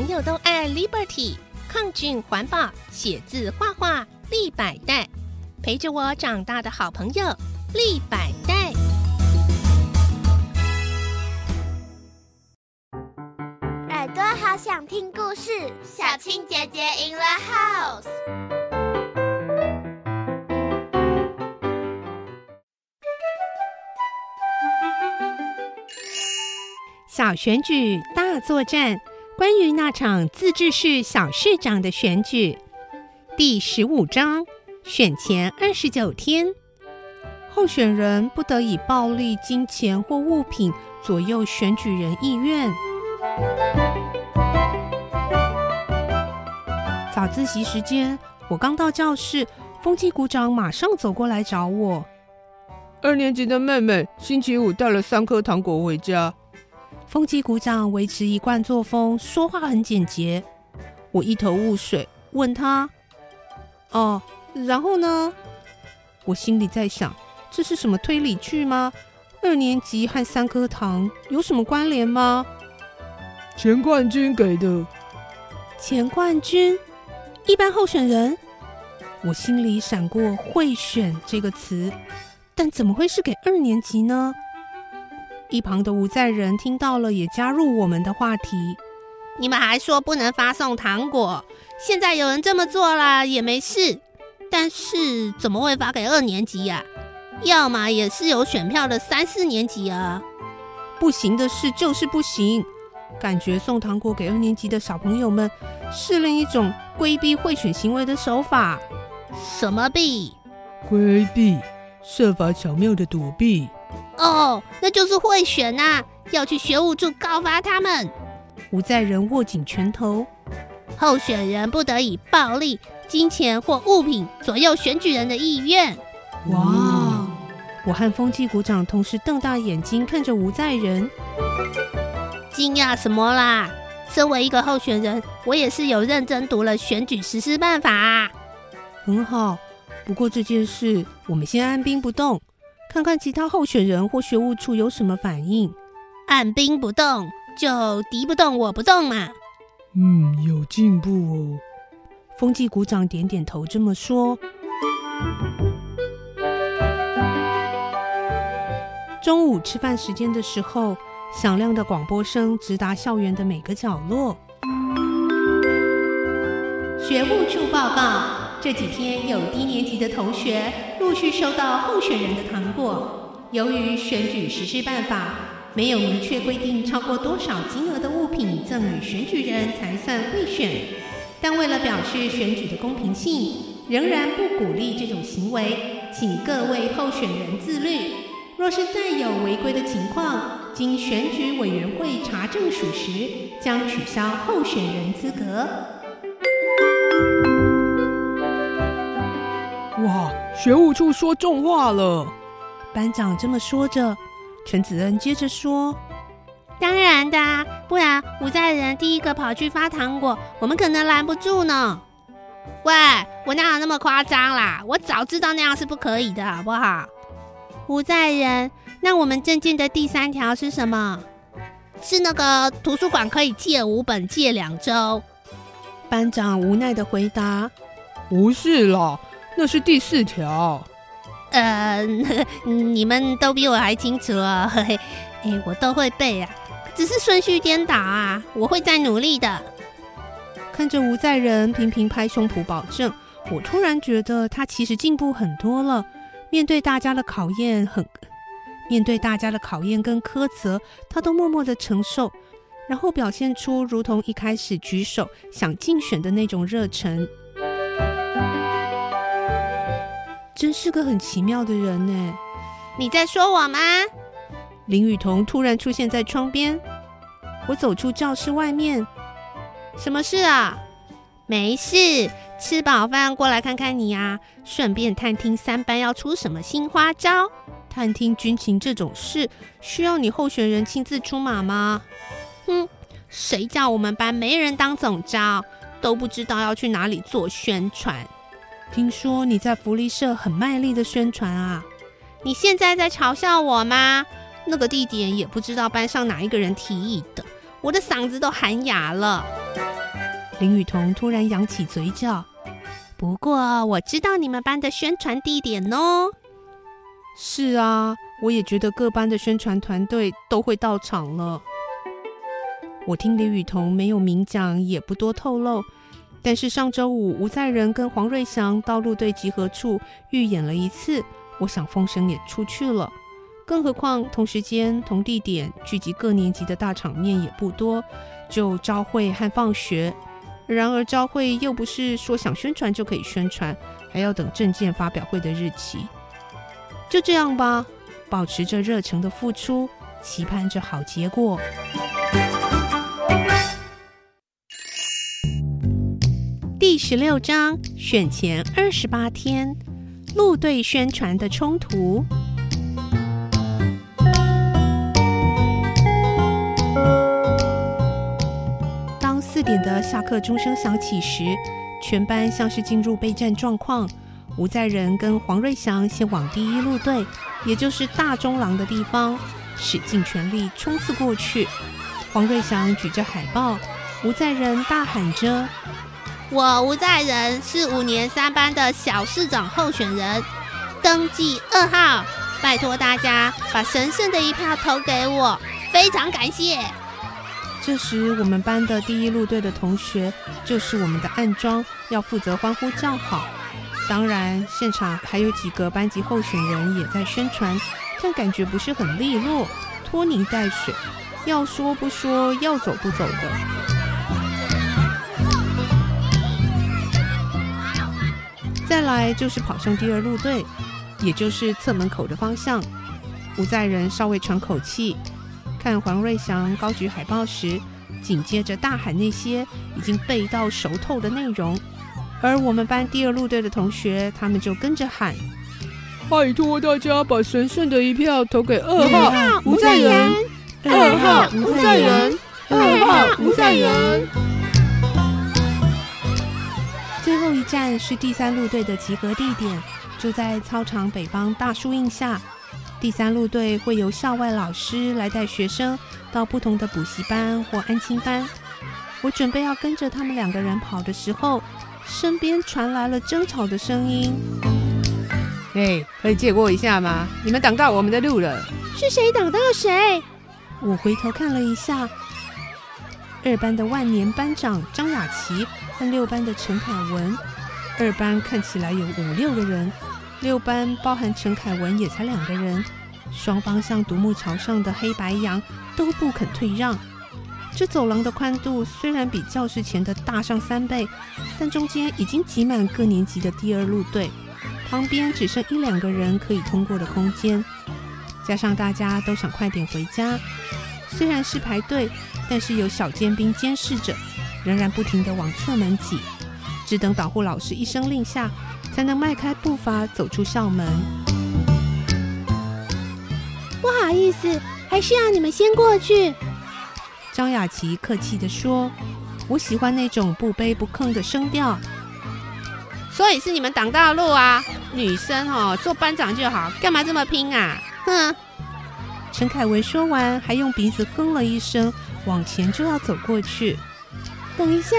朋友都爱 Liberty，抗菌环保，写字画画立百代，陪着我长大的好朋友立百代。耳朵好想听故事，小青姐姐 in the house。小选举大作战，关于那场自治市小市长的选举，第十五章选前二十九天，候选人不得以暴力、金钱或物品左右选举人意愿。早自习时间，我刚到教室，风纪股长马上走过来找我。二年级的妹妹星期五带了三颗糖果回家。风纪股长维持一贯作风，说话很简洁。我一头雾水，问他：“哦，然后呢？”我心里在想，这是什么推理剧吗？二年级和三颗糖有什么关联吗？前冠军给的。前冠军，一般候选人。我心里闪过“贿选”这个词，但怎么会是给二年级呢？一旁的吴在仁听到了，也加入我们的话题。你们还说不能发送糖果，现在有人这么做了也没事。但是怎么会发给二年级呀？要么也是有选票的三四年级啊。不行的事就是不行。感觉送糖果给二年级的小朋友们是另一种规避贿选行为的手法。什么避？规避，设法巧妙的躲避。哦，那就是贿选呐！要去学务处告发他们。吴在仁握紧拳头，候选人不得以暴力、金钱或物品左右选举人的意愿。哇！我和风纪股长同时瞪大眼睛看着吴在仁，惊讶什么啦？身为一个候选人，我也是有认真读了选举实施办法。很好，不过这件事我们先按兵不动。看看其他候选人或学务处有什么反应。按兵不动，就敌不动我不动嘛。嗯，有进步哦。风纪股长点点头，这么说。中午吃饭时间的时候，响亮的广播声直达校园的每个角落。学务处报告。这几天有低年级的同学陆续收到候选人的糖果。由于选举实施办法没有明确规定超过多少金额的物品赠与选举人才算贿选，但为了表示选举的公平性，仍然不鼓励这种行为，请各位候选人自律。若是再有违规的情况，经选举委员会查证属实，将取消候选人资格。学务处说重话了。班长这么说着，陈子恩接着说：“当然的啊，不然吴在人第一个跑去发糖果，我们可能拦不住呢。”喂，我哪有那么夸张啦？我早知道那样是不可以的，好不好？吴在人，那我们证件的第三条是什么？是那个图书馆可以借五本，借两周。班长无奈的回答：“不是啦。”那是第四条，呃，你们都比我还清楚哦，嘿嘿，哎，我都会背啊，只是顺序颠倒啊，我会再努力的。看着吴在仁频频拍胸脯保证，我突然觉得他其实进步很多了。面对大家的考验，很面对大家的考验跟苛责，他都默默的承受，然后表现出如同一开始举手想竞选的那种热忱。真是个很奇妙的人呢！你在说我吗？林雨桐突然出现在窗边。我走出教室外面，什么事啊？没事，吃饱饭过来看看你啊，顺便探听三班要出什么新花招。探听军情这种事，需要你候选人亲自出马吗？哼，谁叫我们班没人当总招，都不知道要去哪里做宣传。听说你在福利社很卖力的宣传啊！你现在在嘲笑我吗？那个地点也不知道班上哪一个人提议的，我的嗓子都喊哑了。林雨桐突然扬起嘴角。不过我知道你们班的宣传地点哦。是啊，我也觉得各班的宣传团队都会到场了。我听李雨桐没有明讲，也不多透露。但是上周五吴在仁跟黄瑞祥到陆队集合处预演了一次，我想风声也出去了。更何况同时间同地点聚集各年级的大场面也不多，就朝会和放学。然而朝会又不是说想宣传就可以宣传，还要等证件发表会的日期。就这样吧，保持着热诚的付出，期盼着好结果。十六章选前二十八天，陆队宣传的冲突。当四点的下课钟声响起时，全班像是进入备战状况。吴在仁跟黄瑞祥先往第一路队，也就是大中廊的地方，使尽全力冲刺过去。黄瑞祥举着海报，吴在仁大喊着。我吴在仁是五年三班的小市长候选人，登记二号，拜托大家把神圣的一票投给我，非常感谢。这时，我们班的第一路队的同学就是我们的暗装，要负责欢呼叫好。当然，现场还有几个班级候选人也在宣传，但感觉不是很利落，拖泥带水，要说不说，要走不走的。再来就是跑向第二路队，也就是侧门口的方向。吴在仁稍微喘口气，看黄瑞祥高举海报时，紧接着大喊那些已经背到熟透的内容。而我们班第二路队的同学，他们就跟着喊：“拜托大家把神圣的一票投给二号吴在仁，二号吴在仁，二号吴在仁。”最后一站是第三路队的集合地点，就在操场北方大树荫下。第三路队会由校外老师来带学生到不同的补习班或安亲班。我准备要跟着他们两个人跑的时候，身边传来了争吵的声音。哎，可以借过一下吗？你们挡到我们的路了。是谁挡到谁？我回头看了一下。二班的万年班长张雅琪和六班的陈凯文，二班看起来有五六个人，六班包含陈凯文也才两个人。双方像独木桥上的黑白羊，都不肯退让。这走廊的宽度虽然比教室前的大上三倍，但中间已经挤满各年级的第二路队，旁边只剩一两个人可以通过的空间。加上大家都想快点回家，虽然是排队。但是有小尖兵监视着，仍然不停地往侧门挤，只等导护老师一声令下，才能迈开步伐走出校门。不好意思，还是要你们先过去。张雅琪客气地说：“我喜欢那种不卑不亢的声调。”所以是你们挡道路啊！女生哦，做班长就好，干嘛这么拼啊？哼！陈凯文说完，还用鼻子哼了一声。往前就要走过去。等一下，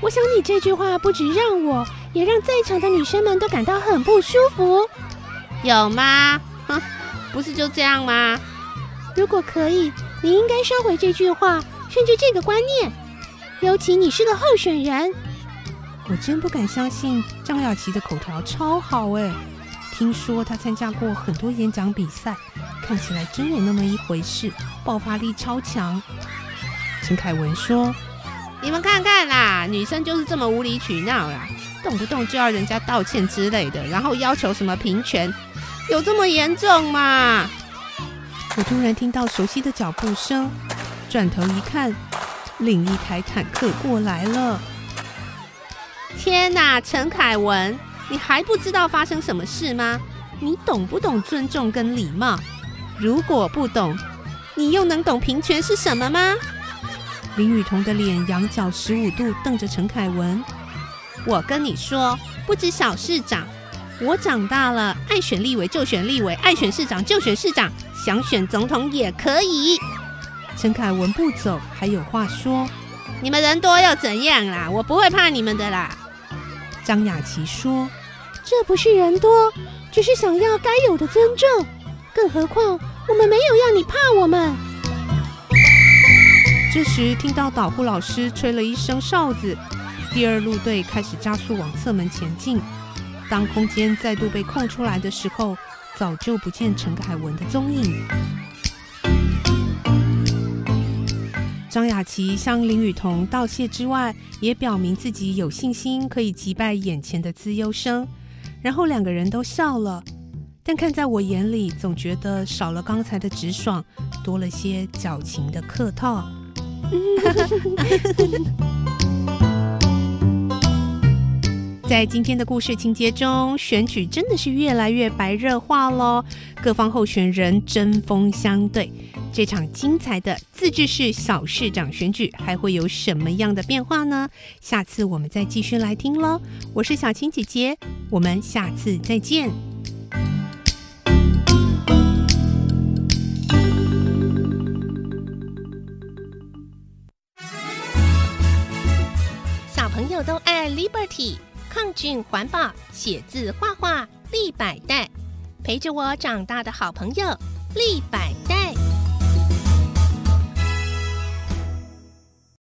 我想你这句话不止让我，也让在场的女生们都感到很不舒服。有吗？哼，不是就这样吗？如果可以，你应该收回这句话，甚至这个观念。尤其你是个候选人。我真不敢相信张雅琪的口条超好哎！听说她参加过很多演讲比赛，看起来真有那么一回事，爆发力超强。陈凯文说：“你们看看啦，女生就是这么无理取闹啦，动不动就要人家道歉之类的，然后要求什么平权，有这么严重吗？”我突然听到熟悉的脚步声，转头一看，另一台坦克过来了。天哪，陈凯文，你还不知道发生什么事吗？你懂不懂尊重跟礼貌？如果不懂，你又能懂平权是什么吗？林雨桐的脸仰角十五度，瞪着陈凯文。我跟你说，不止小市长，我长大了，爱选立委就选立委，爱选市长就选市长，想选总统也可以。陈凯文不走，还有话说。你们人多又怎样啦？我不会怕你们的啦。张雅琪说：“这不是人多，只是想要该有的尊重。更何况我们没有要你怕我们。”这时，听到导护老师吹了一声哨子，第二路队开始加速往侧门前进。当空间再度被空出来的时候，早就不见陈凯文的踪影。张雅琪向林雨桐道谢之外，也表明自己有信心可以击败眼前的资优生。然后两个人都笑了，但看在我眼里，总觉得少了刚才的直爽，多了些矫情的客套。在今天的故事情节中，选举真的是越来越白热化喽，各方候选人针锋相对。这场精彩的自治市小市长选举还会有什么样的变化呢？下次我们再继续来听喽。我是小青姐姐，我们下次再见。Liberty，抗菌环保，写字画画立百代，陪着我长大的好朋友立百代。